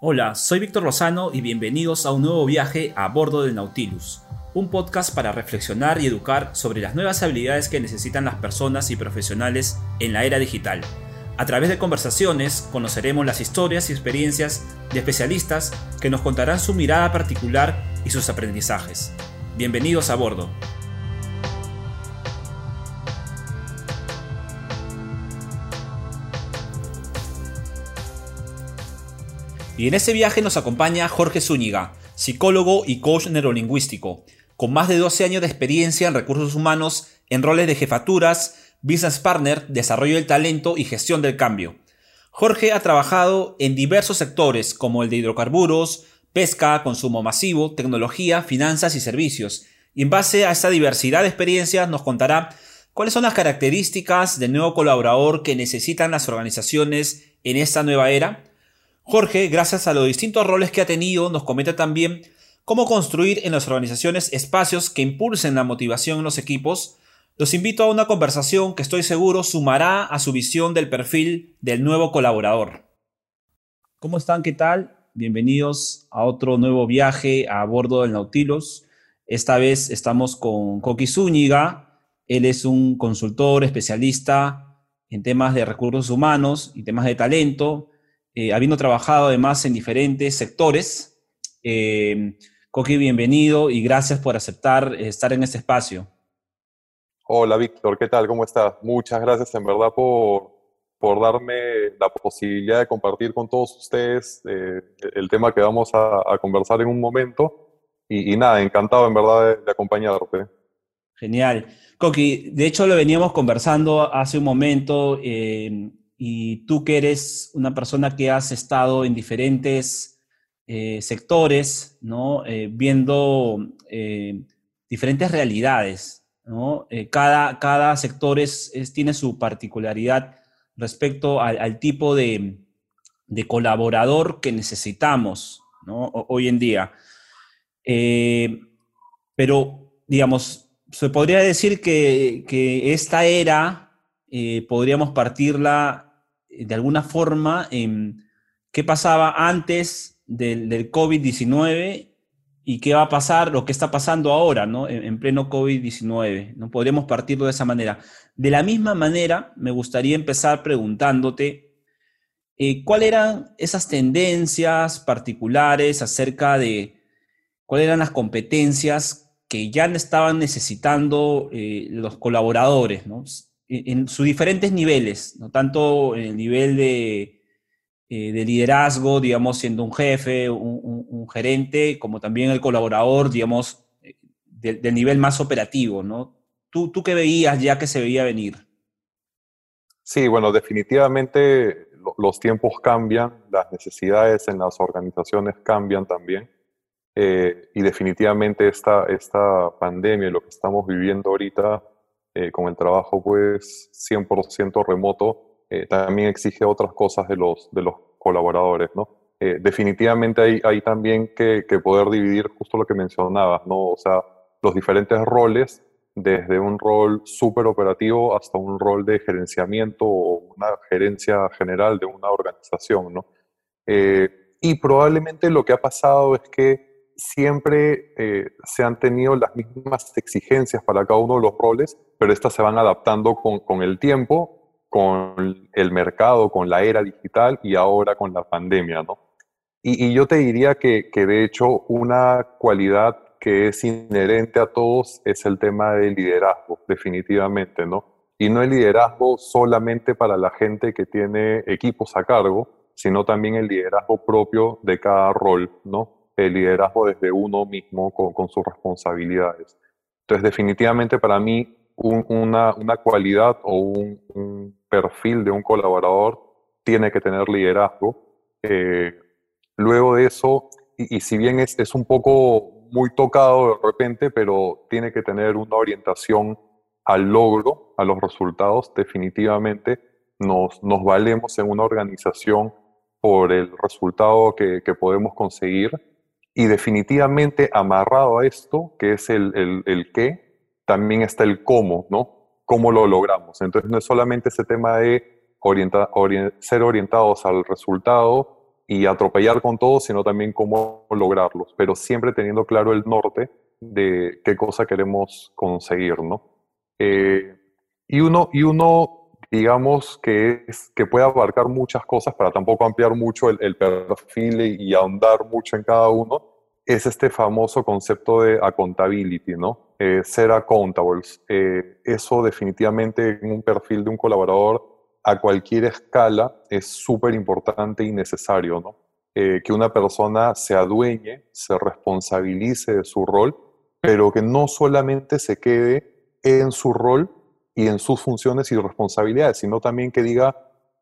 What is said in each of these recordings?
Hola, soy Víctor Lozano y bienvenidos a un nuevo viaje a bordo del Nautilus, un podcast para reflexionar y educar sobre las nuevas habilidades que necesitan las personas y profesionales en la era digital. A través de conversaciones conoceremos las historias y experiencias de especialistas que nos contarán su mirada particular y sus aprendizajes. Bienvenidos a bordo. Y en este viaje nos acompaña Jorge Zúñiga, psicólogo y coach neurolingüístico, con más de 12 años de experiencia en recursos humanos en roles de jefaturas, business partner, desarrollo del talento y gestión del cambio. Jorge ha trabajado en diversos sectores como el de hidrocarburos, pesca, consumo masivo, tecnología, finanzas y servicios. Y en base a esta diversidad de experiencias nos contará cuáles son las características del nuevo colaborador que necesitan las organizaciones en esta nueva era Jorge, gracias a los distintos roles que ha tenido, nos comenta también cómo construir en las organizaciones espacios que impulsen la motivación en los equipos. Los invito a una conversación que estoy seguro sumará a su visión del perfil del nuevo colaborador. ¿Cómo están? ¿Qué tal? Bienvenidos a otro nuevo viaje a bordo del Nautilus. Esta vez estamos con Coqui Zúñiga. Él es un consultor especialista en temas de recursos humanos y temas de talento eh, habiendo trabajado además en diferentes sectores. Eh, Coqui, bienvenido y gracias por aceptar eh, estar en este espacio. Hola Víctor, ¿qué tal? ¿Cómo estás? Muchas gracias en verdad por, por darme la posibilidad de compartir con todos ustedes el tema que vamos a, conversar en un momento. Y, nada, encantado en verdad de, acompañarte. Genial. Coqui, de hecho lo veníamos conversando hace un momento y tú que eres una persona que has estado en diferentes eh, sectores, ¿no? Eh, viendo eh, diferentes realidades, ¿no? cada, cada sector es, tiene su particularidad respecto al, tipo de, de, colaborador que necesitamos ¿no? hoy en día. pero, digamos, se podría decir que, que esta era podríamos partirla de alguna forma qué pasaba antes del, del COVID-19 y qué va a pasar, lo que está pasando ahora, ¿no? En, pleno COVID-19, ¿no? Podríamos partirlo de esa manera. De la misma manera, me gustaría empezar preguntándote, eh, ¿cuáles eran esas tendencias particulares acerca de cuáles eran las competencias que ya estaban necesitando eh, los colaboradores, ¿no? En sus diferentes niveles, ¿no? tanto en el nivel de, eh, de liderazgo, digamos, siendo un jefe, un, gerente, como también el colaborador, digamos, eh, del nivel más operativo, ¿no? ¿Tú, ¿Tú qué veías ya que se veía venir? Sí, bueno, definitivamente los tiempos cambian, las necesidades en las organizaciones cambian también. Eh, y definitivamente esta, esta pandemia y lo que estamos viviendo ahorita eh, con el trabajo pues 100% remoto, eh, también exige otras cosas de los, de los colaboradores, ¿no? Eh, definitivamente hay, también que, que, poder dividir justo lo que mencionabas, ¿no? O sea, los diferentes roles, desde un rol súper operativo hasta un rol de gerenciamiento o una gerencia general de una organización, ¿no? y probablemente lo que ha pasado es que siempre eh, se han tenido las mismas exigencias para cada uno de los roles, pero estas se van adaptando con, el tiempo, con el mercado, con la era digital y ahora con la pandemia, ¿no? Y, yo te diría que, que, de hecho una cualidad que es inherente a todos es el tema del liderazgo, definitivamente, ¿no? Y no el liderazgo solamente para la gente que tiene equipos a cargo, sino también el liderazgo propio de cada rol, ¿no? El liderazgo desde uno mismo con, sus responsabilidades. Entonces, definitivamente para mí, una, una, cualidad o un, perfil de un colaborador tiene que tener liderazgo. Eh, luego de eso, y, si bien es, es, un poco muy tocado de repente, pero tiene que tener una orientación al logro, a los resultados, definitivamente nos, nos valemos en una organización por el resultado que, que podemos conseguir y definitivamente amarrado a esto, que es el, el, qué, también está el cómo, ¿no? ¿Cómo lo logramos? Entonces no es solamente ese tema de ser orientados al resultado y atropellar con todo, sino también cómo lograrlos, pero siempre teniendo claro el norte de qué cosa queremos conseguir, ¿no? Eh, y, uno, y uno, digamos, que, es, que puede abarcar muchas cosas para tampoco ampliar mucho el, perfil y, ahondar mucho en cada uno, es este famoso concepto de accountability, ¿no? Eh, ser accountables. Eh, eso definitivamente en un perfil de un colaborador a cualquier escala es súper importante y necesario, ¿no? Eh, que una persona se adueñe, se responsabilice de su rol, pero que no solamente se quede en su rol y en sus funciones y responsabilidades, sino también que diga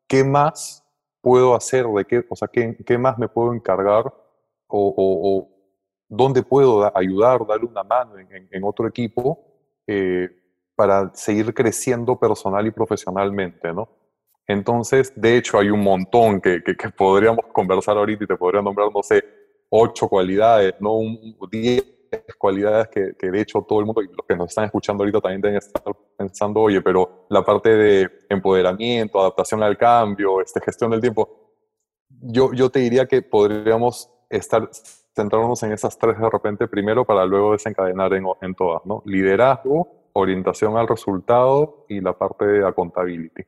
qué más puedo hacer, de qué, o sea, qué, qué más me puedo encargar o, dónde puedo ayudar, darle una mano en, otro equipo eh, para seguir creciendo personal y profesionalmente, ¿no? Entonces, de hecho, hay un montón que, podríamos conversar ahorita y te podría nombrar, no sé, ocho cualidades, no un, diez cualidades que, de hecho todo el mundo los que nos están escuchando ahorita también deben estar pensando, oye, pero la parte de empoderamiento, adaptación al cambio, este, gestión del tiempo, yo, yo te diría que podríamos estar centrarnos en esas tres de repente primero para luego desencadenar en, en todas, ¿no? Liderazgo, orientación al resultado y la parte de accountability.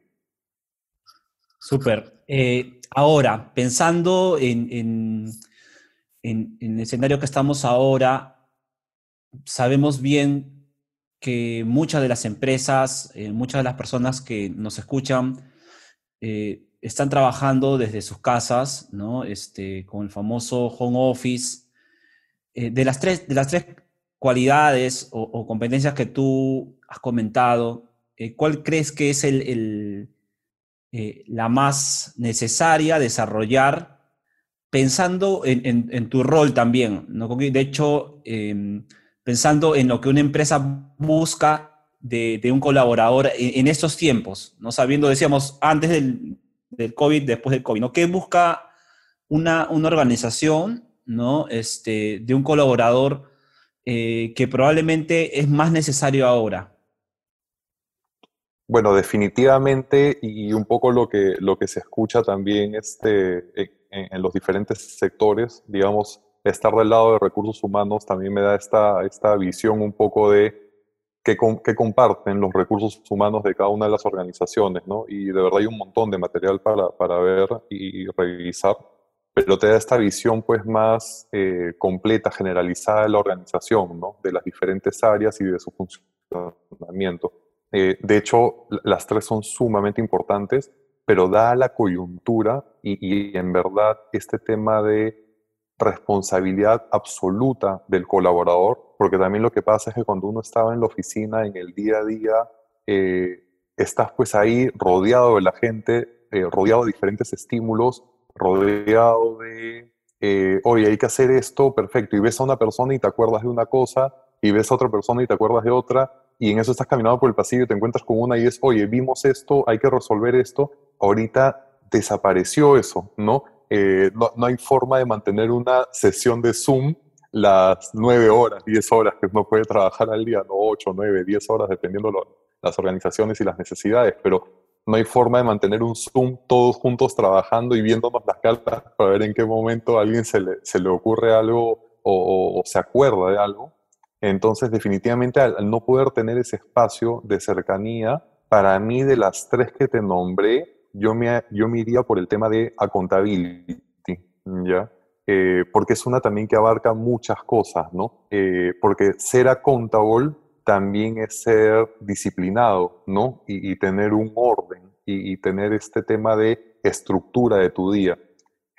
Súper. Eh, ahora, pensando en, el escenario que estamos ahora, sabemos bien que muchas de las empresas, eh, muchas de las personas que nos escuchan, eh, están trabajando desde sus casas, ¿no? Este, con el famoso home office. de, las tres, de las tres cualidades o, competencias que tú has comentado, ¿cuál crees que es el eh, la más necesaria desarrollar pensando en, tu rol también. ¿no? De hecho, em, pensando en lo que una empresa busca de, un colaborador en, estos tiempos, ¿no? sabiendo, decíamos, antes del, del, COVID, después del COVID, ¿no? ¿qué busca una, una organización ¿no? este, de un colaborador eh, que probablemente es más necesario ahora? Bueno, definitivamente, y un poco lo que, lo que se escucha también este, en, los diferentes sectores, digamos, estar del lado de recursos humanos también me da esta, esta visión un poco de qué, comparten los recursos humanos de cada una de las organizaciones, ¿no? Y de verdad hay un montón de material para, para ver y revisar, pero te da esta visión pues más eh, completa, generalizada de la organización, ¿no? De las diferentes áreas y de su funcionamiento. Eh, de hecho, las tres son sumamente importantes, pero da la coyuntura y, en verdad este tema de responsabilidad absoluta del colaborador, porque también lo que pasa es que cuando uno estaba en la oficina, en el día a día, eh, estás pues ahí rodeado de la gente, eh, rodeado de diferentes estímulos, rodeado de, oye, hay que hacer esto, perfecto, y ves a una persona y te acuerdas de una cosa, y ves a otra persona y te acuerdas de otra, y en eso estás caminando por el pasillo y te encuentras con una y es, oye, vimos esto, hay que resolver esto, ahorita desapareció eso, ¿no? Eh, no, no, hay forma de mantener una sesión de Zoom las nueve horas, diez horas que uno puede trabajar al día, no ocho, nueve, diez horas, dependiendo de las organizaciones y las necesidades, pero no hay forma de mantener un Zoom todos juntos trabajando y viéndonos las cartas para ver en qué momento a alguien se le, se le ocurre algo o se acuerda de algo. Entonces, definitivamente, al, no poder tener ese espacio de cercanía, para mí, de las tres que te nombré, yo me, yo me iría por el tema de accountability, ¿ya? Eh, porque es una también que abarca muchas cosas, ¿no? Eh, porque ser accountable también es ser disciplinado, ¿no? Y, tener un orden y, tener este tema de estructura de tu día.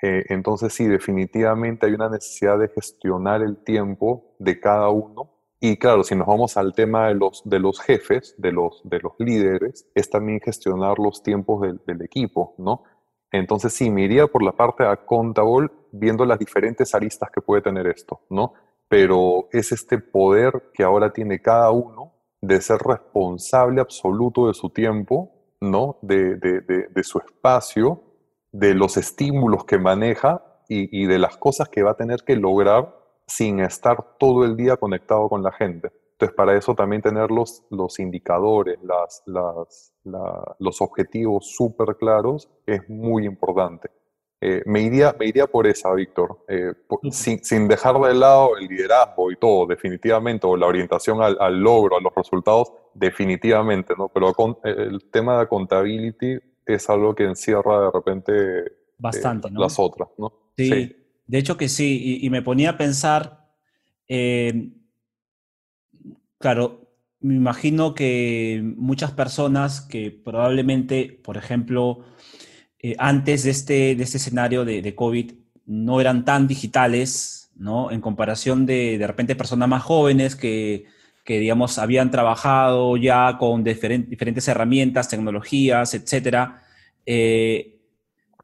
Eh, entonces sí, definitivamente hay una necesidad de gestionar el tiempo de cada uno. Y claro, si nos vamos al tema de los, de los jefes, de los, de los líderes, es también gestionar los tiempos del, equipo, ¿no? Entonces sí, me iría por la parte accountable viendo las diferentes aristas que puede tener esto, ¿no? Pero es este poder que ahora tiene cada uno de ser responsable absoluto de su tiempo, ¿no? De, de, de, de su espacio de los estímulos que maneja y, de las cosas que va a tener que lograr sin estar todo el día conectado con la gente. Entonces, para eso también tener los, los indicadores, las, las, los objetivos súper claros es muy importante. Eh, me, iría, me iría por esa, Víctor, eh, sin, sin, dejar de lado el liderazgo y todo, definitivamente, o la orientación al, al logro, a los resultados, definitivamente, ¿no? Pero con, el tema de accountability es algo que encierra de repente Bastante, ¿no? las otras, ¿no? Sí, de hecho que sí, y, me ponía a pensar, claro, me imagino que muchas personas que probablemente, por ejemplo, eh, antes de este, de este escenario de, de, COVID no eran tan digitales, ¿no? En comparación de de repente personas más jóvenes que, que digamos, habían trabajado ya con diferentes herramientas, tecnologías, etcétera. Eh,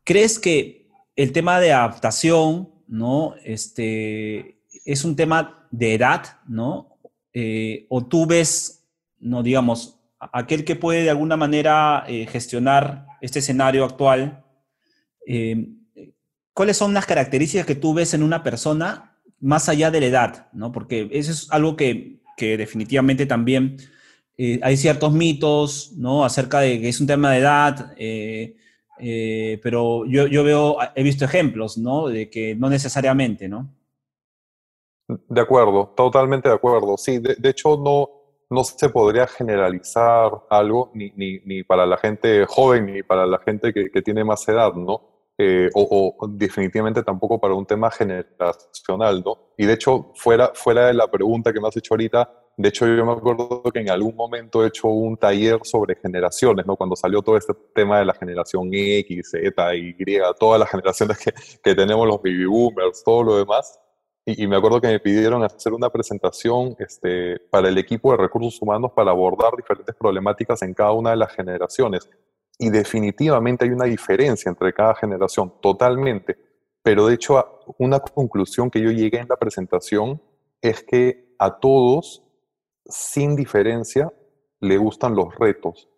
¿Crees que el tema de adaptación, ¿no? Este, es un tema de edad, ¿no? Eh, o tú ves, no digamos, aquel que puede de alguna manera eh, gestionar este escenario actual, eh, ¿cuáles son las características que tú ves en una persona más allá de la edad? ¿no? Porque eso es algo que, que definitivamente también hay ciertos mitos ¿no? acerca de que es un tema de edad, pero yo, yo, veo, he visto ejemplos ¿no? de que no necesariamente, ¿no? De acuerdo, totalmente de acuerdo. Sí, de, hecho no, no se podría generalizar algo ni, ni, ni, para la gente joven ni para la gente que, que tiene más edad, ¿no? Eh, o, o, definitivamente tampoco para un tema generacional, ¿no? Y de hecho, fuera, fuera de la pregunta que me has hecho ahorita, de hecho yo me acuerdo que en algún momento he hecho un taller sobre generaciones, ¿no? Cuando salió todo este tema de la generación X, Z, Y, todas las generaciones que, que tenemos los baby boomers, todo lo demás. Y, me acuerdo que me pidieron hacer una presentación este, para el equipo de recursos humanos para abordar diferentes problemáticas en cada una de las generaciones. Y definitivamente hay una diferencia entre cada generación, totalmente. Pero de hecho, una conclusión que yo llegué en la presentación es que a todos, sin diferencia, le gustan los retos.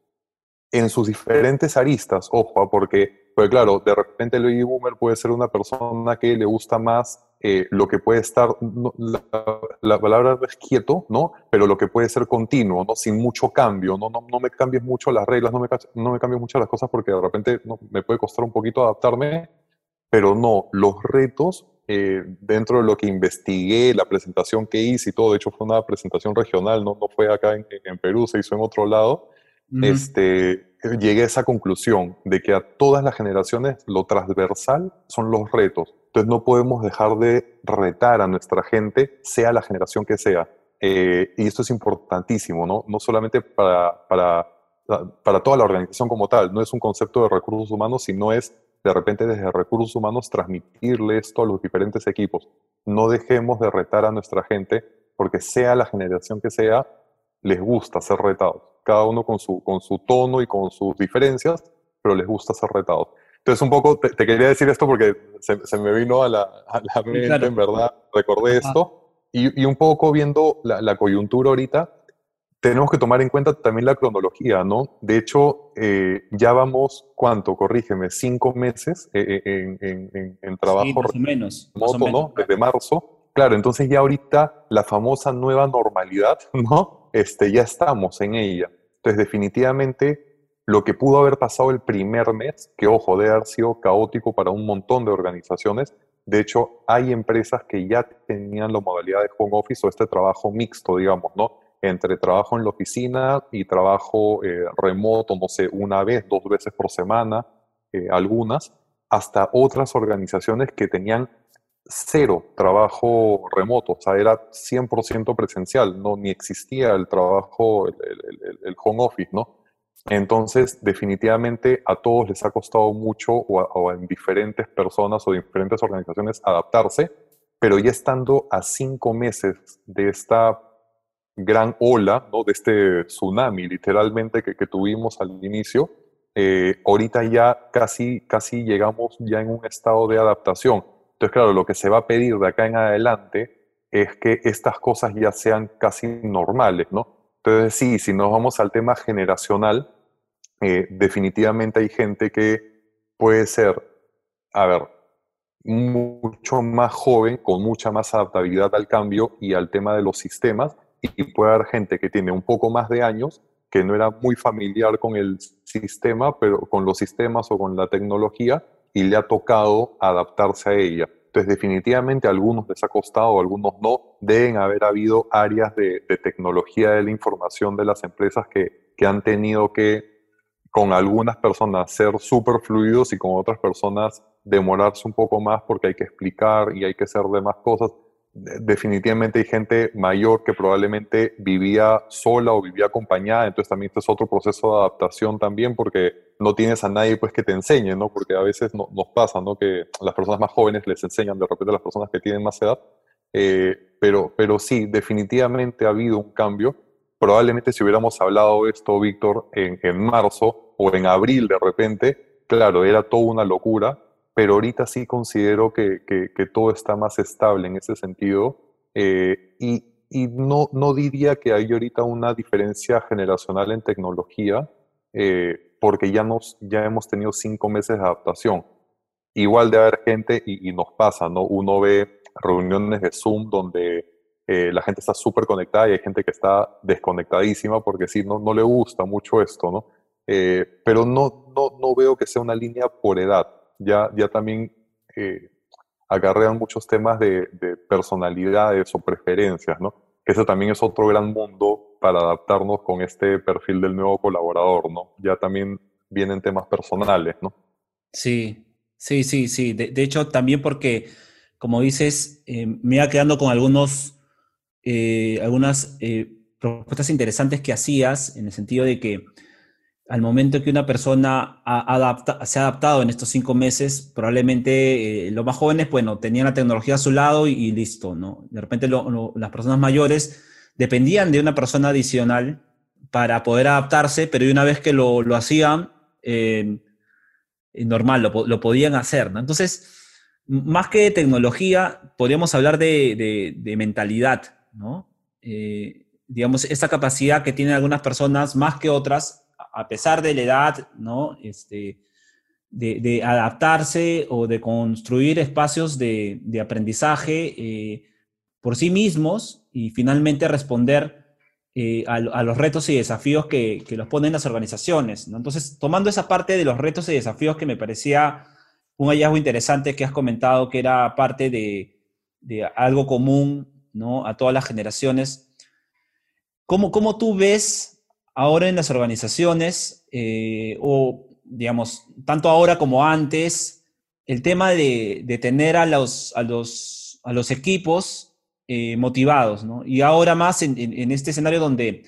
En sus diferentes aristas, ojo, porque, pues claro, de repente el baby boomer puede ser una persona que le gusta más eh, lo que puede estar, la, palabra es quieto, ¿no? Pero lo que puede ser continuo, ¿no? Sin mucho cambio, ¿no? No, no me cambies mucho las reglas, no me, no me cambies mucho las cosas porque de repente me puede costar un poquito adaptarme, pero no, los retos, eh, dentro de lo que investigué, la presentación que hice y todo, de hecho fue una presentación regional, no, no fue acá en, en Perú, se hizo en otro lado, este, llegué a esa conclusión de que a todas las generaciones lo transversal son los retos entonces no podemos dejar de retar a nuestra gente, sea la generación que sea. Eh, y esto es importantísimo, ¿no? No solamente para, para, para toda la organización como tal, no es un concepto de recursos humanos, sino es de repente desde recursos humanos transmitirle esto a los diferentes equipos. No dejemos de retar a nuestra gente porque sea la generación que sea, les gusta ser retados. Cada uno con su, con su tono y con sus diferencias, pero les gusta ser retados. Entonces, un poco te, quería decir esto porque se, se me vino a la, a la mente, en verdad, recordé esto. Y, y, un poco viendo la, la, coyuntura ahorita, tenemos que tomar en cuenta también la cronología, ¿no? De hecho, eh, ya vamos, ¿cuánto? Corrígeme, cinco meses eh, eh, en, en, en, trabajo. Sí, más o menos. Moto, ¿no? Desde marzo. Claro, entonces ya ahorita la famosa nueva normalidad, ¿no? Este, ya estamos en ella. Entonces, definitivamente lo que pudo haber pasado el primer mes, que ojo, debe haber sido caótico para un montón de organizaciones. De hecho, hay empresas que ya tenían la modalidad de home office o este trabajo mixto, digamos, ¿no? Entre trabajo en la oficina y trabajo eh, remoto, no sé, una vez, dos veces por semana, eh, algunas, hasta otras organizaciones que tenían cero trabajo remoto, o sea, era 100% presencial, no ni existía el trabajo, el, home office, ¿no? Entonces, definitivamente a todos les ha costado mucho o, en diferentes personas o diferentes organizaciones adaptarse, pero ya estando a cinco meses de esta gran ola, ¿no? de este tsunami literalmente que, tuvimos al inicio, eh, ahorita ya casi, casi llegamos ya en un estado de adaptación. Entonces, claro, lo que se va a pedir de acá en adelante es que estas cosas ya sean casi normales, ¿no? Entonces, sí, si nos vamos al tema generacional, eh, definitivamente hay gente que puede ser, a ver, mucho más joven, con mucha más adaptabilidad al cambio y al tema de los sistemas, y puede haber gente que tiene un poco más de años, que no era muy familiar con el sistema, pero con los sistemas o con la tecnología, y le ha tocado adaptarse a ella. Entonces, definitivamente a algunos les ha costado, a algunos no. Deben haber habido áreas de, tecnología de la información de las empresas que, que han tenido que, con algunas personas, ser súper fluidos y con otras personas demorarse un poco más porque hay que explicar y hay que hacer demás cosas definitivamente hay gente mayor que probablemente vivía sola o vivía acompañada, entonces también este es otro proceso de adaptación también porque no tienes a nadie pues que te enseñe, ¿no? Porque a veces nos pasa, ¿no? Que las personas más jóvenes les enseñan de repente a las personas que tienen más edad, eh, pero, pero sí, definitivamente ha habido un cambio. Probablemente si hubiéramos hablado esto, Víctor, en, en marzo o en abril de repente, claro, era toda una locura, pero ahorita sí considero que, que, todo está más estable en ese sentido eh, y, y, no, no diría que hay ahorita una diferencia generacional en tecnología eh, porque ya, nos, ya hemos tenido cinco meses de adaptación. Igual de haber gente y, nos pasa, ¿no? Uno ve reuniones de Zoom donde eh, la gente está súper conectada y hay gente que está desconectadísima porque sí, no, no le gusta mucho esto, ¿no? pero no, no, no veo que sea una línea por edad ya, ya también eh, muchos temas de, personalidades o preferencias, ¿no? Eso también es otro gran mundo para adaptarnos con este perfil del nuevo colaborador, ¿no? Ya también vienen temas personales, ¿no? Sí, sí, sí, sí. De, hecho, también porque, como dices, eh, me iba quedando con algunos, eh, algunas propuestas interesantes que hacías, en el sentido de que al momento que una persona se ha adaptado en estos cinco meses, probablemente eh, los más jóvenes, bueno, tenían la tecnología a su lado y, listo, ¿no? De repente las personas mayores dependían de una persona adicional para poder adaptarse, pero una vez que lo, hacían, eh, normal, lo, podían hacer. Entonces, más que de tecnología, podríamos hablar de, mentalidad, ¿no? Eh, digamos, esta capacidad que tienen algunas personas más que otras a pesar de la edad, ¿no? Este, de, adaptarse o de construir espacios de, aprendizaje eh, por sí mismos y finalmente responder eh, a, los retos y desafíos que, los ponen las organizaciones. Entonces, tomando esa parte de los retos y desafíos que me parecía un hallazgo interesante que has comentado, que era parte de, algo común ¿no? a todas las generaciones, ¿cómo, cómo tú ves ahora en las organizaciones, eh, o digamos, tanto ahora como antes, el tema de, tener a los, equipos eh, motivados, ¿no? Y ahora más en, este escenario donde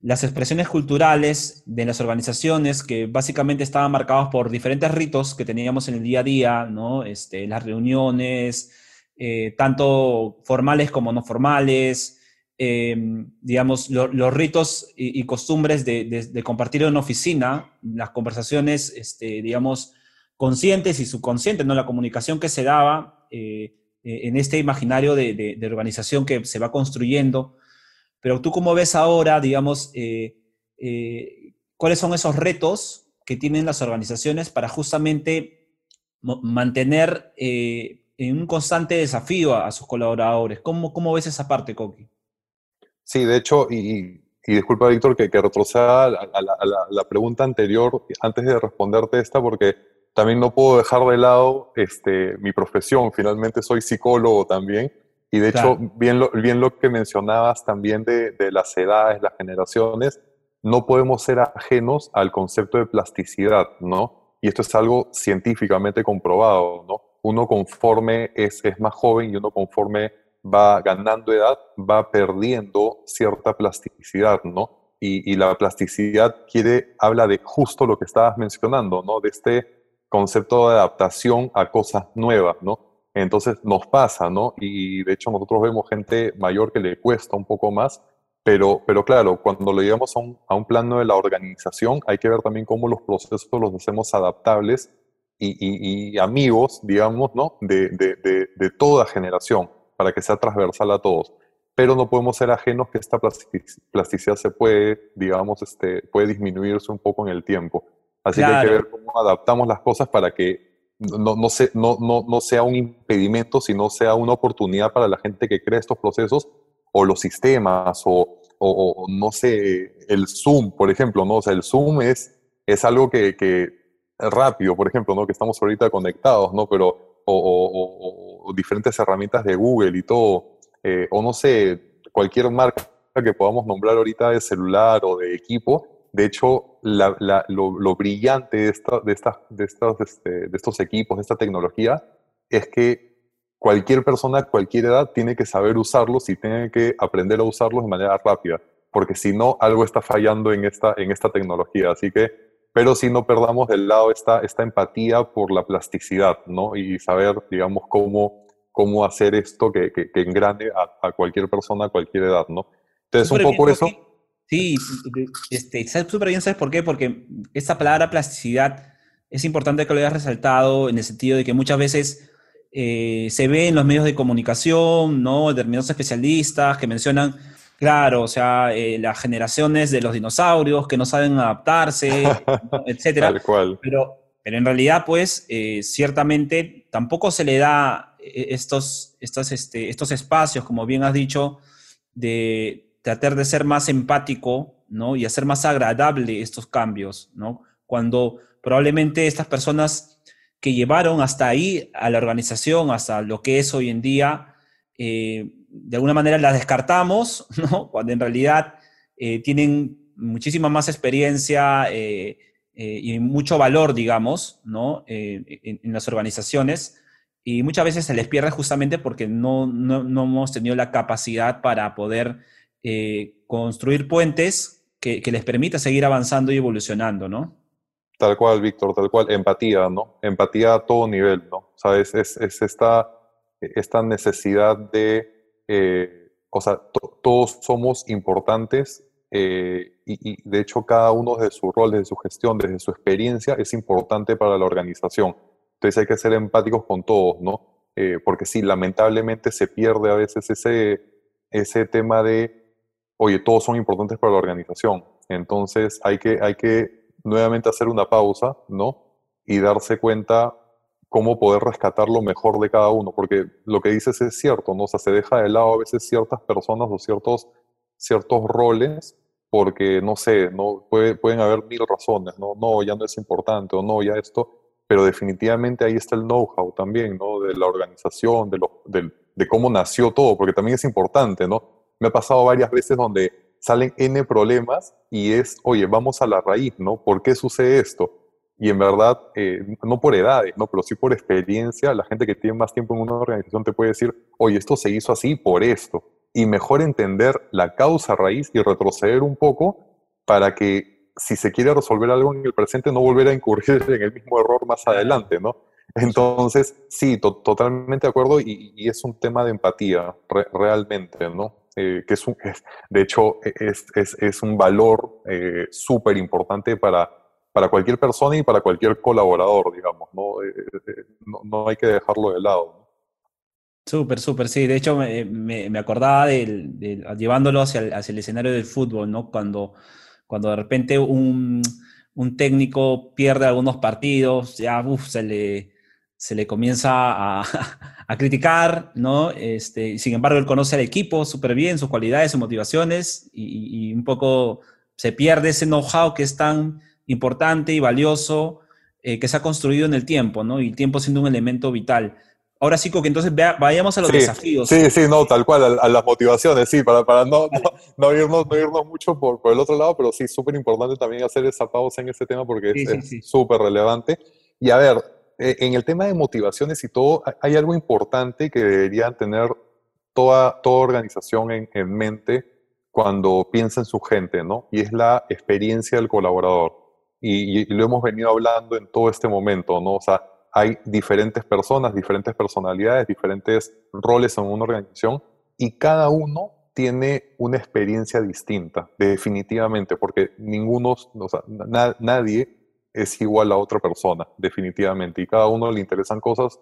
las expresiones culturales de las organizaciones, que básicamente estaban marcados por diferentes ritos que teníamos en el día a día, ¿no? Este, las reuniones, eh, tanto formales como no formales, Em, digamos, los ritos y, costumbres de, compartir en una oficina, las conversaciones, este, digamos, conscientes y subconscientes, ¿no? La comunicación que se daba eh, eh, en este imaginario de, organización que se va construyendo. Pero tú cómo ves ahora, digamos, eh, cuáles son esos retos que tienen las organizaciones para justamente mantener en un constante desafío a, sus colaboradores. ¿Cómo, ¿Cómo ves esa parte, Coqui? Sí, de hecho, y, disculpa, Víctor, que, que retroceda a, la, pregunta anterior antes de responderte esta, porque también no puedo dejar de lado este, mi profesión. Finalmente soy psicólogo también. Y de hecho, bien lo, bien lo que mencionabas también de, de las edades, las generaciones, no podemos ser ajenos al concepto de plasticidad, ¿no? Y esto es algo científicamente comprobado, ¿no? Uno conforme es, es más joven y uno conforme va ganando edad, va perdiendo cierta plasticidad, ¿no? Y, la plasticidad quiere, habla de justo lo que estabas mencionando, ¿no? De este concepto de adaptación a cosas nuevas, ¿no? Entonces nos pasa, ¿no? Y de hecho nosotros vemos gente mayor que le cuesta un poco más, pero, pero claro, cuando lo llevamos a un, plano de la organización, hay que ver también cómo los procesos los hacemos adaptables y, amigos, digamos, ¿no? De, de toda generación para que sea transversal a todos. Pero no podemos ser ajenos que esta plasticidad se puede, digamos, este, puede disminuirse un poco en el tiempo. Así que hay que ver cómo adaptamos las cosas para que no, no, no, no, sea un impedimento, sino sea una oportunidad para la gente que crea estos procesos o los sistemas o, o, no sé, el Zoom, por ejemplo, ¿no? O sea, el Zoom es, es algo que, que rápido, por ejemplo, ¿no? Que estamos ahorita conectados, ¿no? Pero, o, diferentes herramientas de Google y todo, eh, o no sé, cualquier marca que podamos nombrar ahorita de celular o de equipo, de hecho, lo, brillante de, estas, de, estos, este, de estos equipos, de esta tecnología, es que cualquier persona cualquier edad tiene que saber usarlos y tiene que aprender a usarlos de manera rápida, porque si no, algo está fallando en esta, en esta tecnología. Así que, pero si no perdamos del lado esta, esta empatía por la plasticidad, ¿no? Y saber, digamos, cómo, cómo hacer esto que, que, engrane a, a, cualquier persona a cualquier edad, ¿no? Entonces, un poco eso... Sí, este, súper bien, ¿sabes por qué? Porque esta palabra plasticidad es importante que lo hayas resaltado en el sentido de que muchas veces eh, se ve en los medios de comunicación, ¿no? Determinados especialistas que mencionan, claro, o sea, eh, las generaciones de los dinosaurios que no saben adaptarse, etcétera. Tal cual. Pero, pero en realidad, pues, eh, ciertamente tampoco se le da estos, estos, este, estos espacios, como bien has dicho, de tratar de ser más empático, ¿no? Y hacer más agradable estos cambios, ¿no? Cuando probablemente estas personas que llevaron hasta ahí a la organización, hasta lo que es hoy en día, eh, de alguna manera las descartamos, ¿no? Cuando en realidad eh, tienen muchísima más experiencia eh, y mucho valor, digamos, ¿no? En, las organizaciones. Y muchas veces se les pierde justamente porque no, no, no hemos tenido la capacidad para poder eh, construir puentes que, les permita seguir avanzando y evolucionando, ¿no? Tal cual, Víctor, tal cual. Empatía, ¿no? Empatía a todo nivel, ¿no? O sea, es, es, esta, esta, necesidad de, eh, o sea, todos somos importantes eh, y, de hecho cada uno de su rol, desde su gestión, desde su experiencia, es importante para la organización. Entonces hay que ser empáticos con todos, ¿no? porque sí, lamentablemente se pierde a veces ese, ese tema de oye, todos son importantes para la organización. Entonces hay que, hay que nuevamente hacer una pausa, ¿no? Y darse cuenta cómo poder rescatar lo mejor de cada uno, porque lo que dices es cierto, ¿no? O sea, se deja de lado a veces ciertas personas o ciertos, ciertos roles porque, no sé, no, puede, pueden haber mil razones, ¿no? No, ya no es importante o no, ya esto, pero definitivamente ahí está el know-how también, ¿no? De la organización, de, lo, de, de cómo nació todo, porque también es importante, ¿no? me ha pasado varias veces donde salen N problemas y es, oye, vamos a la raíz, ¿no? ¿Por qué sucede esto? Y en verdad, eh, no por edades, ¿no? Pero sí por experiencia, la gente que tiene más tiempo en una organización te puede decir, oye, esto se hizo así por esto. Y mejor entender la causa raíz y retroceder un poco para que si se quiere resolver algo en el presente, no volver a incurrir en el mismo error más adelante, ¿no? Entonces, sí, totalmente de acuerdo y, es un tema de empatía, realmente, ¿no? Eh, que es, un, de hecho e, es, es, es un valor eh, súper importante para, para cualquier persona y para cualquier colaborador, digamos, no, eh, no, no, hay que dejarlo de lado. Súper, súper, sí. De hecho, me, me, acordaba de, llevándolo hacia el, hacia el, escenario del fútbol, ¿no? Cuando, cuando de repente un, un técnico pierde algunos partidos, ya uf, se le se le comienza a, criticar, ¿no? Este, sin embargo, él conoce al equipo súper bien, sus cualidades, sus motivaciones, y, un poco se pierde ese know-how que es tan importante y valioso eh, que se ha construido en el tiempo, ¿no? Y el tiempo siendo un elemento vital. Ahora sí, que entonces vayamos a los desafíos. Sí, sí, no, tal cual, a, las motivaciones, sí, para, para no, no, irnos, no irnos mucho por, por el otro lado, pero sí, súper importante también hacer esa pausa en ese tema porque es súper relevante. Y a ver, eh, en el tema de motivaciones y todo, hay algo importante que deberían tener toda, toda organización en, en mente cuando piensa en su gente, ¿no? Y es la experiencia del colaborador. Y, lo hemos venido hablando en todo este momento, ¿no? O sea, hay diferentes personas, diferentes personalidades, diferentes roles en una organización y cada uno tiene una experiencia distinta, definitivamente, porque ninguno, o sea, nadie es igual a otra persona, definitivamente. Y cada uno le interesan cosas,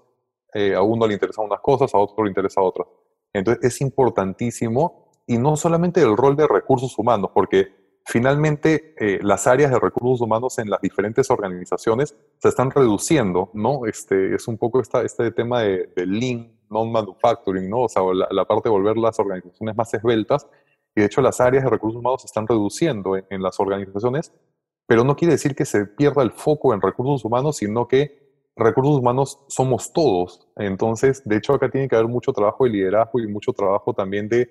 eh, a uno le interesan unas cosas, a otro le interesa otras. Entonces es importantísimo, y no solamente el rol de recursos humanos, porque finalmente eh, las áreas de recursos humanos en las diferentes organizaciones se están reduciendo, ¿no? Este, es un poco esta, este tema de, lean, non-manufacturing, ¿no? O sea, la, parte de volver las organizaciones más esbeltas. Y de hecho las áreas de recursos humanos se están reduciendo en las organizaciones pero no quiere decir que se pierda el foco en recursos humanos, sino que recursos humanos somos todos. Entonces, de hecho, acá tiene que haber mucho trabajo de liderazgo y mucho trabajo también de,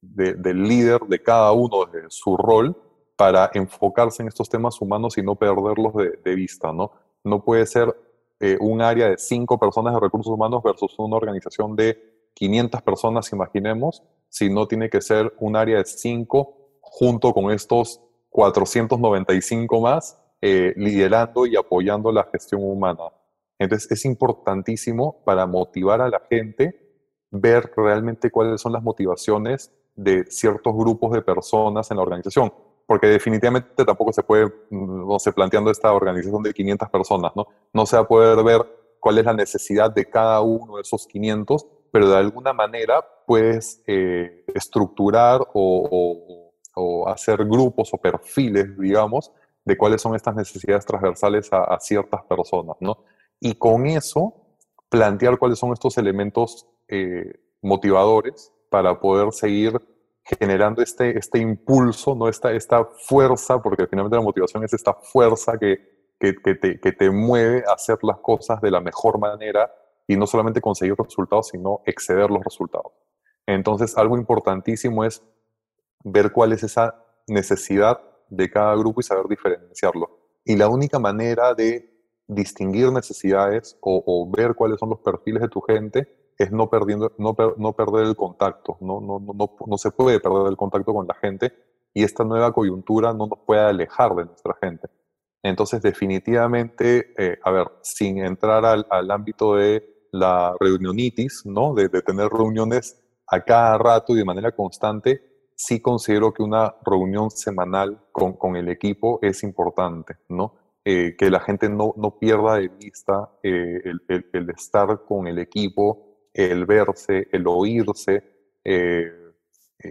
del líder de cada uno, de su rol, para enfocarse en estos temas humanos y no perderlos de, vista, ¿no? No puede ser eh, un área de cinco personas de recursos humanos versus una organización de 500 personas, imaginemos, sino tiene que ser un área de cinco junto con estos 495 más, eh, liderando y apoyando la gestión humana. Entonces es importantísimo para motivar a la gente ver realmente cuáles son las motivaciones de ciertos grupos de personas en la organización, porque definitivamente tampoco se puede, no sé, planteando esta organización de 500 personas, ¿no? No se va a poder ver cuál es la necesidad de cada uno de esos 500, pero de alguna manera puedes eh, estructurar o, hacer grupos o perfiles, digamos, de cuáles son estas necesidades transversales a, a ciertas personas, ¿no? y con eso plantear cuáles son estos elementos eh, motivadores para poder seguir generando este, este impulso, ¿no? esta, esta fuerza, porque finalmente la motivación es esta fuerza que, que, te, que te mueve a hacer las cosas de la mejor manera y no solamente conseguir resultados, sino exceder los resultados. Entonces, algo importantísimo es ver cuál es esa necesidad de cada grupo y saber diferenciarlo. Y la única manera de distinguir necesidades o, ver cuáles son los perfiles de tu gente es no, perdiendo, no, no perder el contacto. No, no, no, no, se puede perder el contacto con la gente y esta nueva coyuntura no nos puede alejar de nuestra gente. Entonces, definitivamente, eh, a ver, sin entrar al, al, ámbito de la reunionitis, ¿no? De, de tener reuniones a cada rato y de manera constante, sí considero que una reunión semanal con, con el equipo es importante, ¿no? Eh, que la gente no, no pierda de vista eh, el, el, estar con el equipo, el verse, el oírse eh,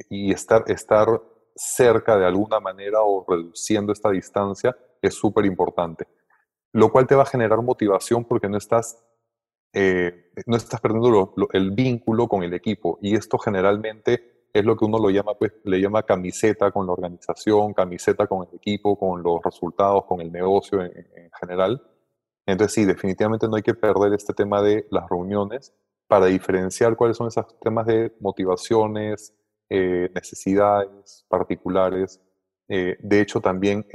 y estar, estar cerca de alguna manera o reduciendo esta distancia es súper importante. Lo cual te va a generar motivación porque no estás, no estás perdiendo el vínculo con el equipo y esto generalmente es lo que uno lo llama, pues, le llama camiseta con la organización, camiseta con el equipo, con los resultados, con el negocio en, general. Entonces, sí, definitivamente no hay que perder este tema de las reuniones para diferenciar cuáles son esos temas de motivaciones, eh, necesidades particulares. Eh, de hecho, también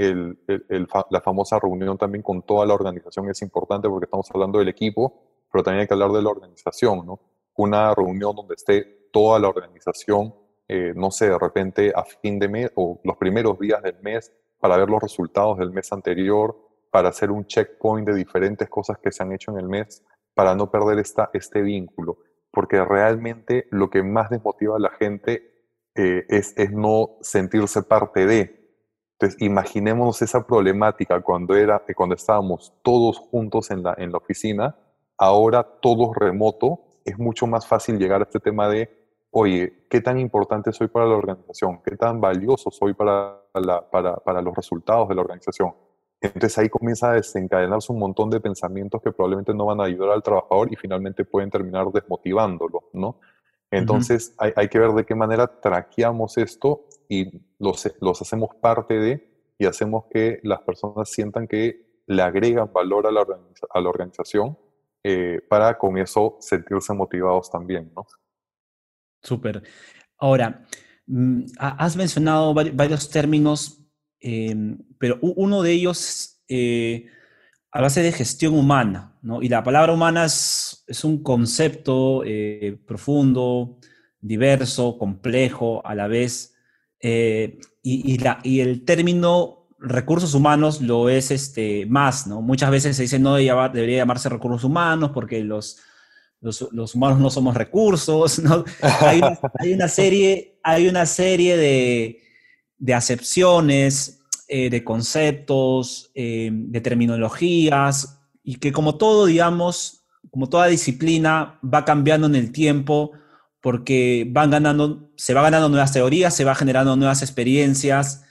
la famosa reunión también con toda la organización es importante porque estamos hablando del equipo, pero también hay que hablar de la organización, ¿no? Una reunión donde esté toda la organización eh, no sé, de repente a fin de mes o los primeros días del mes para ver los resultados del mes anterior, para hacer un checkpoint de diferentes cosas que se han hecho en el mes, para no perder este vínculo. Porque realmente lo que más desmotiva a la gente eh, es, no sentirse parte de. Entonces, imaginémonos esa problemática cuando, era, cuando estábamos todos juntos en la, en la oficina, ahora todos remoto, es mucho más fácil llegar a este tema de oye, ¿qué tan importante soy para la organización? ¿Qué tan valioso soy para, para, los resultados de la organización? Entonces ahí comienza a desencadenarse un montón de pensamientos que probablemente no van a ayudar al trabajador y finalmente pueden terminar desmotivándolo, ¿no? Entonces hay, que ver de qué manera traqueamos esto y los, los hacemos parte de y hacemos que las personas sientan que le agregan valor a la, a la organización eh, para con eso sentirse motivados también, ¿no? Súper. Ahora, mm, has mencionado varios términos, em, pero uno de ellos eh, a base de gestión humana, ¿no? Y la palabra humana es, un concepto eh, profundo, diverso, complejo a la vez, eh, y, y, el término recursos humanos lo es este, más, ¿no? Muchas veces se dice no debería llamarse recursos humanos porque los los, humanos no somos recursos, Hay, una, serie, hay una serie de, acepciones, eh, de conceptos, eh, de terminologías, y que como todo, digamos, como toda disciplina, va cambiando en el tiempo porque van ganando, se va ganando nuevas teorías, se va generando nuevas experiencias.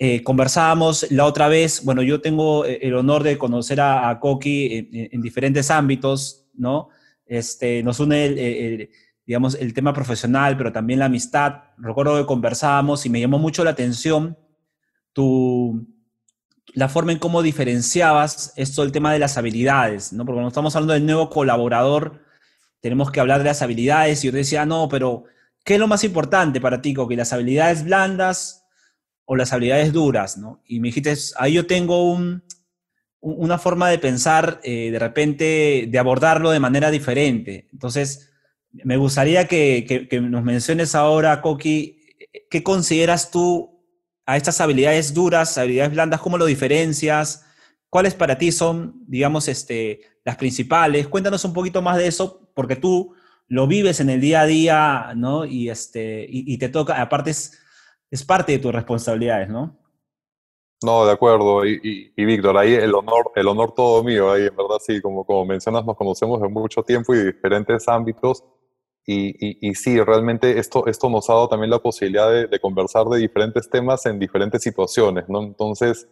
Eh, conversábamos la otra vez, bueno, yo tengo el honor de conocer a, a en, en, diferentes ámbitos, ¿no? Este, nos une, el, digamos, el tema profesional, pero también la amistad. Recuerdo que conversábamos y me llamó mucho la atención tu, la forma en cómo diferenciabas esto el tema de las habilidades, ¿no? Porque cuando estamos hablando del nuevo colaborador, tenemos que hablar de las habilidades, y yo te decía, no, pero ¿qué es lo más importante para ti, que las habilidades blandas o las habilidades duras, ¿no? Y me dijiste, ahí yo tengo un, una forma de pensar, eh, de repente, de abordarlo de manera diferente. Entonces, me gustaría que, nos menciones ahora, Coqui, ¿qué consideras tú a estas habilidades duras, habilidades blandas, cómo lo diferencias? ¿Cuáles para ti son, digamos, este, las principales? Cuéntanos un poquito más de eso, porque tú lo vives en el día a día, ¿no? Y, este, y, te toca, aparte es, es, parte de tus responsabilidades, ¿no? No, de acuerdo. Y, Víctor, ahí el honor, el honor todo mío, ahí en verdad sí, como, como mencionas, nos conocemos de mucho tiempo y diferentes ámbitos. Y, y, sí, realmente esto, esto nos ha dado también la posibilidad de, conversar de diferentes temas en diferentes situaciones, ¿no? Entonces,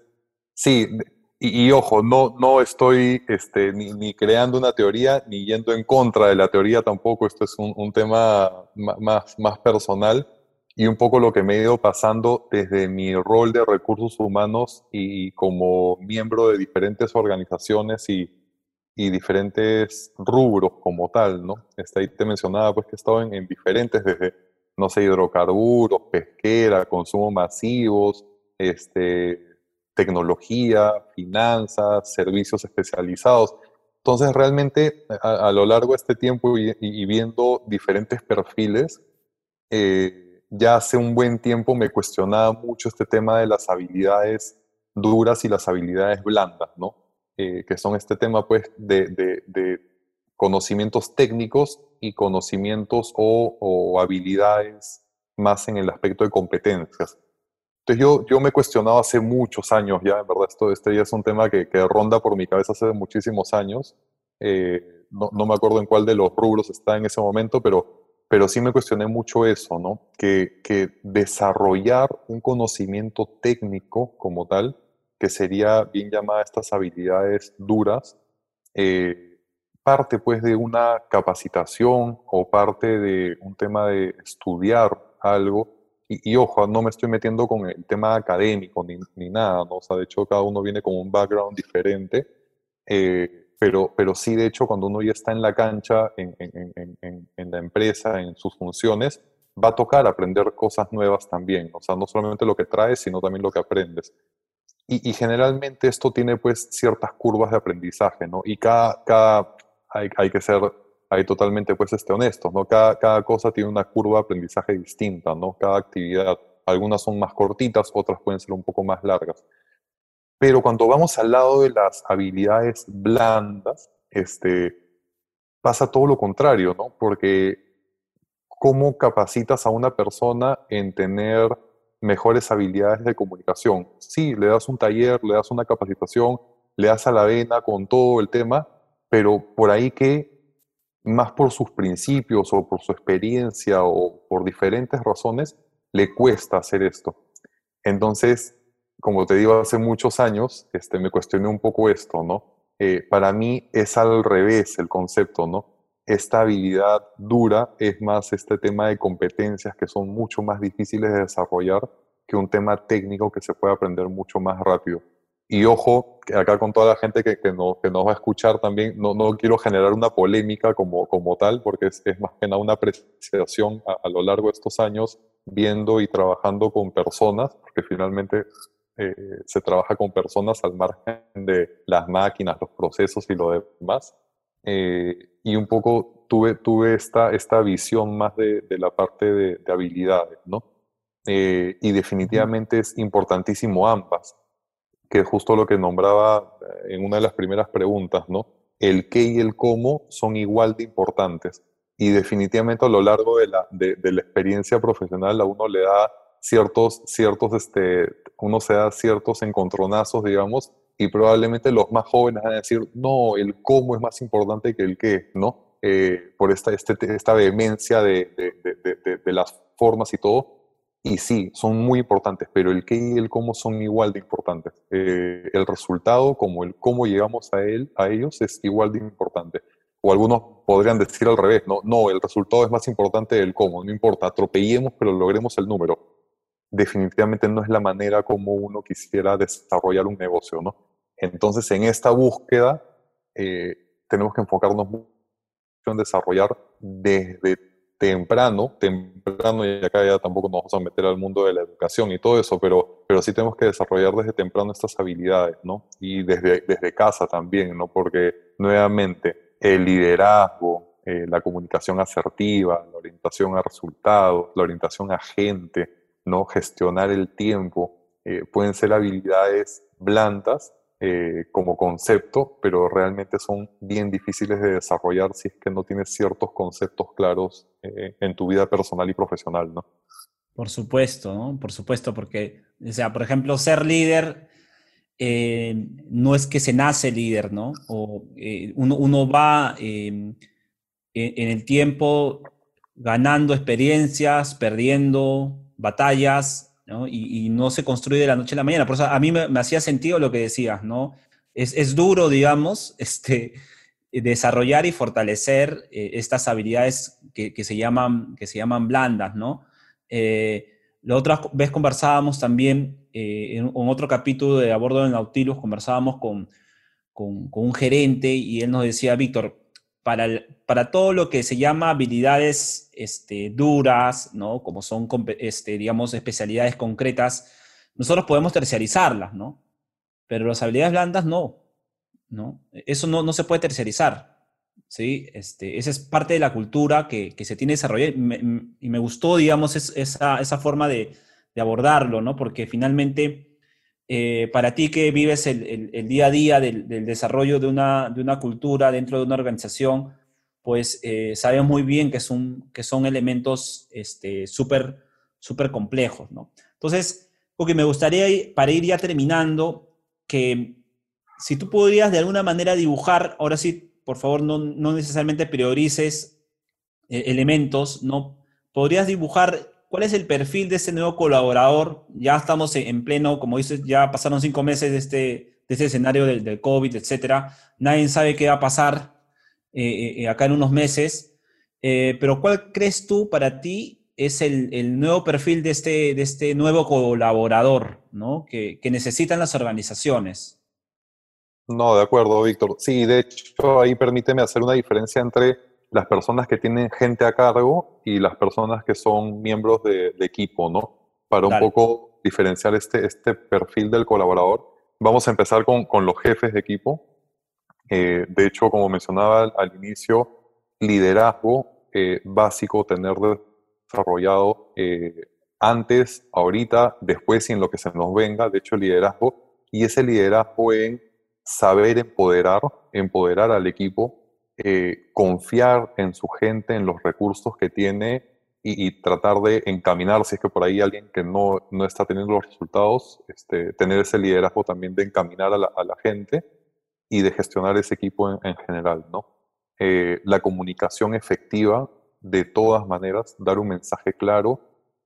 sí, y, ojo, no, no estoy este, ni, ni, creando una teoría ni yendo en contra de la teoría tampoco, esto es un, un tema más, más personal y un poco lo que me he ido pasando desde mi rol de recursos humanos y como miembro de diferentes organizaciones y y diferentes rubros como tal, ¿no? Este, ahí te mencionaba pues que estado en, diferentes, desde, no sé, hidrocarburos, pesquera, consumo masivos, este, tecnología, finanzas, servicios especializados. Entonces, realmente, a, lo largo de este tiempo y, viendo diferentes perfiles, eh, ya hace un buen tiempo me cuestionaba mucho este tema de las habilidades duras y las habilidades blandas, ¿no? Eh, que son este tema pues de, de, conocimientos técnicos y conocimientos o, habilidades más en el aspecto de competencias. Entonces yo, yo me he cuestionado hace muchos años ya, en verdad esto, este ya es un tema que, que ronda por mi cabeza hace muchísimos años. Eh, no, no, me acuerdo en cuál de los rubros está en ese momento, pero, pero sí me cuestioné mucho eso, ¿no? Que, que desarrollar un conocimiento técnico como tal que sería bien llamada estas habilidades duras, eh, parte pues de una capacitación o parte de un tema de estudiar algo. Y, ojo, no me estoy metiendo con el tema académico ni, ni, nada, ¿no? O sea, de hecho cada uno viene con un background diferente, eh, pero, pero sí, de hecho, cuando uno ya está en la cancha, en, en, en, en la empresa, en sus funciones, va a tocar aprender cosas nuevas también. O sea, no solamente lo que traes, sino también lo que aprendes. Y, generalmente esto tiene pues ciertas curvas de aprendizaje, ¿no? Y cada, cada hay, hay que ser ahí totalmente pues este, honestos, ¿no? Cada, cada cosa tiene una curva de aprendizaje distinta, ¿no? Cada actividad, algunas son más cortitas, otras pueden ser un poco más largas. Pero cuando vamos al lado de las habilidades blandas, este, pasa todo lo contrario, ¿no? Porque cómo capacitas a una persona en tener mejores habilidades de comunicación. Sí, le das un taller, le das una capacitación, le das a la vena con todo el tema, pero por ahí que más por sus principios o por su experiencia o por diferentes razones, le cuesta hacer esto. Entonces, como te digo, hace muchos años este, me cuestioné un poco esto, ¿no? Eh, para mí es al revés el concepto, ¿no? Esta habilidad dura es más este tema de competencias que son mucho más difíciles de desarrollar que un tema técnico que se puede aprender mucho más rápido. Y ojo, acá con toda la gente que, que, que nos va a escuchar también, no, no quiero generar una polémica como, como tal, porque es, es más que nada una apreciación a, a, lo largo de estos años, viendo y trabajando con personas, porque finalmente eh, se trabaja con personas al margen de las máquinas, los procesos y lo demás. Eh, y un poco tuve, tuve esta, esta visión más de, de la parte de, de habilidades, ¿no? Eh, y definitivamente es importantísimo ambas, que es justo lo que nombraba eh, en una de las primeras preguntas, ¿no? El qué y el cómo son igual de importantes. Y definitivamente a lo largo de la, de, la experiencia profesional a uno le da ciertos, ciertos, este, uno se da ciertos encontronazos, digamos, y probablemente los más jóvenes van a decir, no, el cómo es más importante que el qué, ¿no? Eh, por esta, este, esta vehemencia de, de, de, las formas y todo. Y sí, son muy importantes, pero el qué y el cómo son igual de importantes. Eh, el resultado, como el cómo llegamos a, él, a ellos, es igual de importante. O algunos podrían decir al revés, no, no, el resultado es más importante del cómo, no importa, atropellemos, pero logremos el número definitivamente no es la manera como uno quisiera desarrollar un negocio, ¿no? Entonces, en esta búsqueda, eh, tenemos que enfocarnos mucho en desarrollar desde temprano, temprano, y acá ya tampoco nos vamos a meter al mundo de la educación y todo eso, pero, pero sí tenemos que desarrollar desde temprano estas habilidades, ¿no? Y desde, desde casa también, ¿no? Porque nuevamente el liderazgo, eh, la comunicación asertiva, la orientación a resultados, la orientación a gente, ¿no? Gestionar el tiempo, eh, pueden ser habilidades blandas eh, como concepto, pero realmente son bien difíciles de desarrollar si es que no tienes ciertos conceptos claros eh, en tu vida personal y profesional, ¿no? Por supuesto, ¿no? Por supuesto, porque, o sea, por ejemplo, ser líder eh, no es que se nace líder, ¿no? O uno, uno, va en, en el tiempo ganando experiencias, perdiendo batallas, y, no se construye de la noche a la mañana. Por eso a mí me, hacía sentido lo que decías, ¿no? Es, duro, digamos, este, desarrollar y fortalecer eh, estas habilidades que, se llaman, que se llaman blandas, ¿no? Eh, la otra vez conversábamos también, eh, en, otro capítulo de A bordo del Nautilus, conversábamos con, con, con un gerente y él nos decía, Víctor, para, todo lo que se llama habilidades este, duras, ¿no? como son, este, digamos, especialidades concretas, nosotros podemos terciarizarlas, ¿no? Pero las habilidades blandas no, ¿no? Eso no, no se puede terciarizar, ¿sí? Este, esa es parte de la cultura que, se tiene que desarrollar y me, gustó, digamos, esa, esa, forma de, de, abordarlo, ¿no? Porque finalmente eh, para ti que vives el, día a día del, desarrollo de una, de una, cultura dentro de una organización, pues eh, sabemos muy bien que son, que son elementos súper este, complejos. ¿no? Entonces, porque me gustaría, para ir ya terminando, que si tú podrías de alguna manera dibujar, ahora sí, por favor, no, no necesariamente priorices eh, elementos, ¿no? Podrías dibujar ¿Cuál es el perfil de este nuevo colaborador? Ya estamos en pleno, como dices, ya pasaron cinco meses de este, de este escenario del, COVID, etcétera. Nadie sabe qué va a pasar eh, eh, eh, acá en unos meses. pero ¿cuál crees tú para ti es el, nuevo perfil de este, de este nuevo colaborador ¿no? que necesitan las organizaciones? No, de acuerdo, Víctor. Sí, de hecho, ahí permíteme hacer una diferencia entre las personas que tienen gente a cargo y las personas que son miembros de, equipo, ¿no? Para un poco diferenciar este, este perfil del colaborador. Vamos a empezar con, con los jefes de equipo. Eh, de hecho, como mencionaba al, inicio, liderazgo eh, básico, tener desarrollado eh, antes, ahorita, después y en lo que se nos venga. De hecho, liderazgo. Y ese liderazgo en saber empoderar, empoderar al equipo, eh, confiar en su gente, en los recursos que tiene y, tratar de encaminar, si es que por ahí alguien que no, no está teniendo los resultados, este, tener ese liderazgo también de encaminar a la, gente y de gestionar ese equipo en, general, ¿no? Eh, la comunicación efectiva, de todas maneras, dar un mensaje claro.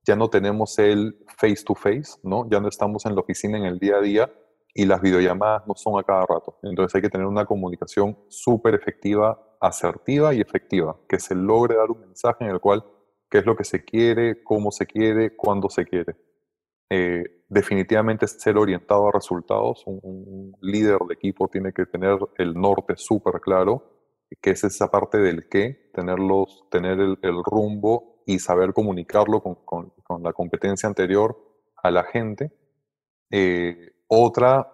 Ya no tenemos el face to face, ¿no? Ya no estamos en la oficina en el día a día, y las videollamadas no son a cada rato. Entonces hay que tener una comunicación súper efectiva, asertiva y efectiva, que se logre dar un mensaje en el cual qué es lo que se quiere, cómo se quiere, cuándo se quiere. Eh, definitivamente ser orientado a resultados. Un, líder de equipo tiene que tener el norte súper claro, que es esa parte del qué, tenerlos, tener el, rumbo y saber comunicarlo con, con, la competencia anterior a la gente. Eh, otra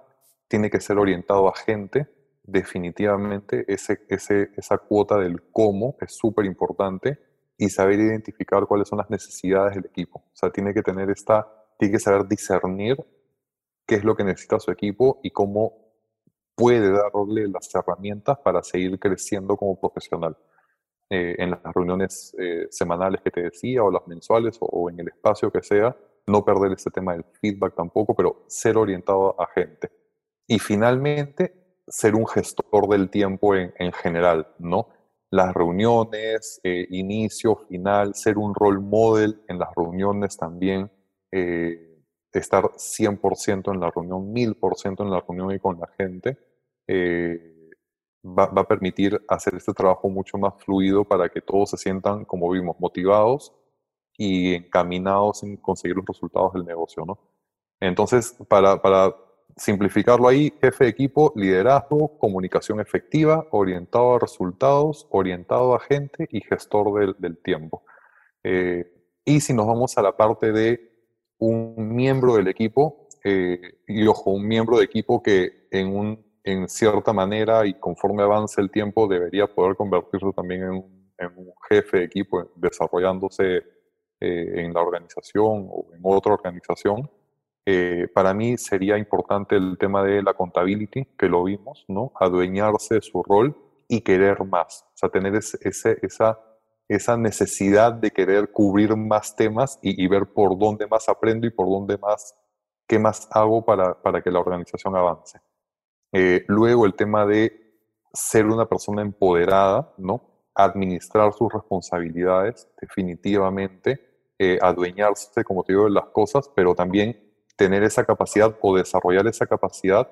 tiene que ser orientado a gente. Definitivamente ese, esa cuota del cómo es súper importante y saber identificar cuáles son las necesidades del equipo. O sea, tiene que tener esta, tiene que saber discernir qué es lo que necesita su equipo y cómo puede darle las herramientas para seguir creciendo como profesional. Eh, en las reuniones eh, semanales que te decía o las mensuales o, en el espacio que sea, no perder ese tema del feedback tampoco, pero ser orientado a gente. Y finalmente, ser un gestor del tiempo en, general, ¿no? Las reuniones, eh, inicio, final, ser un role model en las reuniones también, eh, estar 100% en la reunión, 1000% en la reunión y con la gente, eh, va, va, a permitir hacer este trabajo mucho más fluido para que todos se sientan, como vimos, motivados y encaminados en conseguir los resultados del negocio, ¿no? Entonces, para, para simplificarlo ahí, jefe de equipo, liderazgo, comunicación efectiva, orientado a resultados, orientado a gente y gestor del, del tiempo. Eh, y si nos vamos a la parte de un miembro del equipo, eh, y ojo, un miembro de equipo que en, un, en cierta manera y conforme avance el tiempo debería poder convertirse también en un, jefe de equipo desarrollándose eh, en la organización o en otra organización. Eh, para mí sería importante el tema de la contability, que lo vimos, ¿no? Adueñarse de su rol y querer más, o sea, tener ese, esa esa necesidad de querer cubrir más temas y, ver por dónde más aprendo y por dónde más, qué más hago para, para que la organización avance. Eh, luego el tema de ser una persona empoderada, ¿no? Administrar sus responsabilidades, definitivamente, eh, adueñarse, como te digo, de las cosas, pero también tener esa capacidad o desarrollar esa capacidad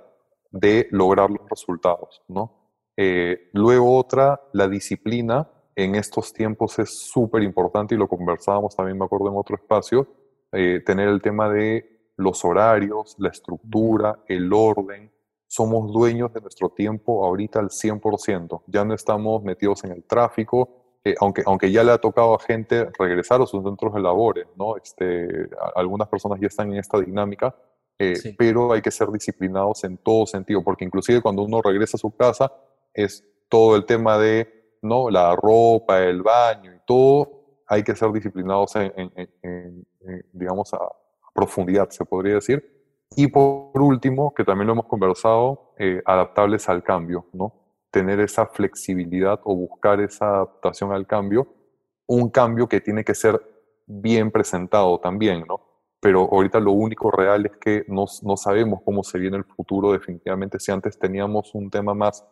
de lograr los resultados, ¿no? Eh, luego otra, la disciplina, en estos tiempos es súper importante y lo conversábamos también, me acuerdo, en otro espacio, eh, tener el tema de los horarios, la estructura, el orden. Somos dueños de nuestro tiempo ahorita al 100%. Ya no estamos metidos en el tráfico, eh, aunque, aunque ya le ha tocado a gente regresar a sus centros de labores, ¿no? Este, algunas personas ya están en esta dinámica, eh, pero hay que ser disciplinados en todo sentido, porque inclusive cuando uno regresa a su casa es todo el tema de ¿no? La ropa, el baño y todo, hay que ser disciplinados en, digamos, a, profundidad, se podría decir. Y por último, que también lo hemos conversado, eh, adaptables al cambio, ¿no? Tener esa flexibilidad o buscar esa adaptación al cambio, un cambio que tiene que ser bien presentado también, ¿no? Pero ahorita lo único real es que no, no sabemos cómo se viene el futuro definitivamente. Si antes teníamos un tema más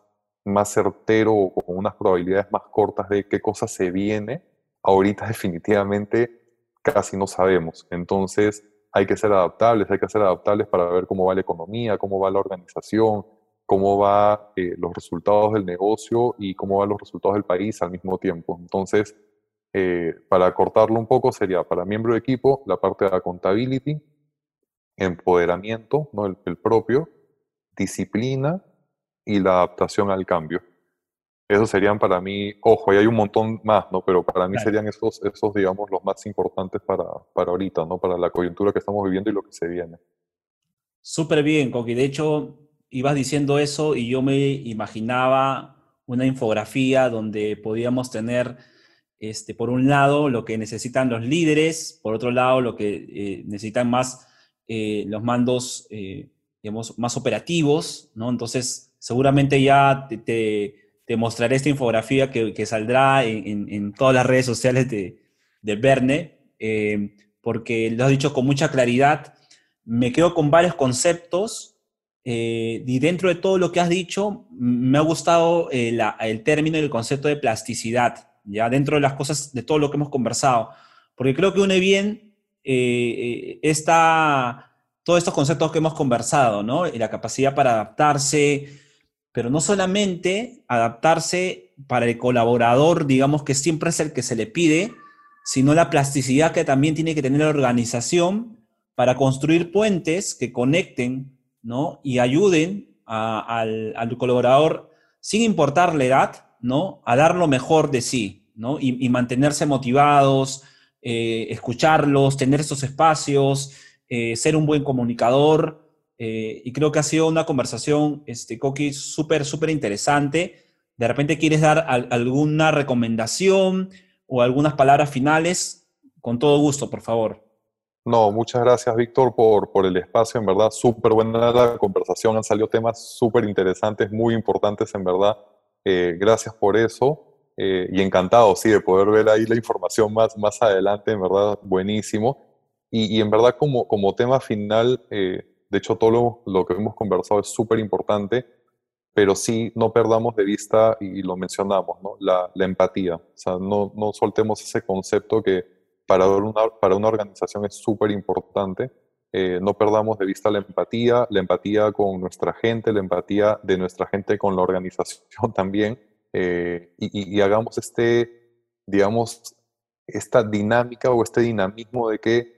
más certero o con unas probabilidades más cortas de qué cosa se viene, ahorita definitivamente casi no sabemos. Entonces hay que ser adaptables, hay que ser adaptables para ver cómo va la economía, cómo va la organización, cómo van eh, los resultados del negocio y cómo van los resultados del país al mismo tiempo. Entonces, eh, para cortarlo un poco, sería para miembro de equipo la parte de accountability, empoderamiento, ¿no? el propio, disciplina y la adaptación al cambio. Esos serían para mí, ojo, y hay un montón más, ¿no? Pero para mí serían esos, esos, digamos, los más importantes para, para ahorita, ¿no? Para la coyuntura que estamos viviendo y lo que se viene. Súper bien, Coqui. De hecho, ibas diciendo eso y yo me imaginaba una infografía donde podíamos tener, este, por un lado, lo que necesitan los líderes, por otro lado, lo que eh, necesitan más eh, los mandos, eh, digamos, más operativos, ¿no? Entonces, seguramente ya te, te, mostraré esta infografía que, que saldrá en, en, todas las redes sociales de, de Verne, eh, porque lo has dicho con mucha claridad. Me quedo con varios conceptos eh, y dentro de todo lo que has dicho, me ha gustado eh, el término y el concepto de plasticidad, ya dentro de las cosas, de todo lo que hemos conversado, porque creo que une bien esta, todos estos conceptos que hemos conversado, ¿no? la capacidad para adaptarse, pero no solamente adaptarse para el colaborador, digamos que siempre es el que se le pide, sino la plasticidad que también tiene que tener la organización para construir puentes que conecten ¿no? y ayuden al, colaborador, sin importar la edad, ¿no? a dar lo mejor de sí ¿no? y, mantenerse motivados, eh, escucharlos, tener esos espacios, eh, ser un buen comunicador, eh, y creo que ha sido una conversación, este, Coqui, súper, súper interesante. De repente quieres dar alguna recomendación o algunas palabras finales, con todo gusto, por favor. No, muchas gracias, Víctor, por, por el espacio. En verdad, súper buena la conversación. Han salido temas súper interesantes, muy importantes, en verdad. Eh, gracias por eso. Eh, y encantado, sí, de poder ver ahí la información más, más adelante, en verdad, buenísimo. Y, en verdad, como, como tema final, de hecho, todo lo, que hemos conversado es súper importante, pero sí no perdamos de vista, y lo mencionamos, ¿no? la, empatía. O sea, no, no soltemos ese concepto que para una, para una organización es súper importante. Eh, no perdamos de vista la empatía, la empatía con nuestra gente, la empatía de nuestra gente con la organización también, eh, y, y, hagamos este, digamos, esta dinámica o este dinamismo de que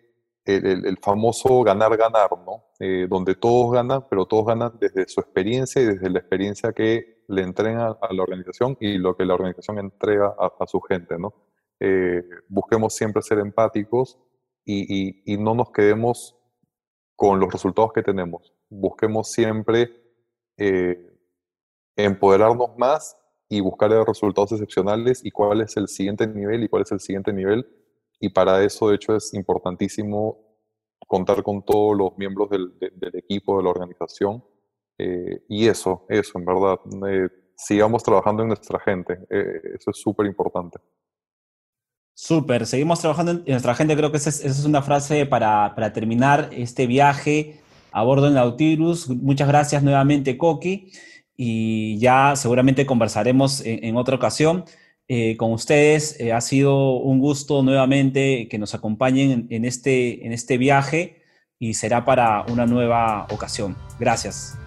el, famoso ganar-ganar, ¿no? Eh, donde todos ganan, pero todos ganan desde su experiencia y desde la experiencia que le entrega a la organización y lo que la organización entrega a, su gente, ¿no? Eh, busquemos siempre ser empáticos y, no nos quedemos con los resultados que tenemos. Busquemos siempre eh, empoderarnos más y buscar resultados excepcionales y cuál es el siguiente nivel y cuál es el siguiente nivel. Y para eso, de hecho, es importantísimo contar con todos los miembros del, equipo, de la organización. Eh, y eso, eso, en verdad. Eh, sigamos trabajando en nuestra gente. Eh, eso es súper importante. Súper, seguimos trabajando en nuestra gente. Creo que esa es, una frase para, para, terminar este viaje a bordo del Nautilus. Muchas gracias nuevamente, Coqui y ya seguramente conversaremos en, otra ocasión. Eh, con ustedes eh, ha sido un gusto nuevamente que nos acompañen en, este, en este viaje y será para una nueva ocasión. Gracias.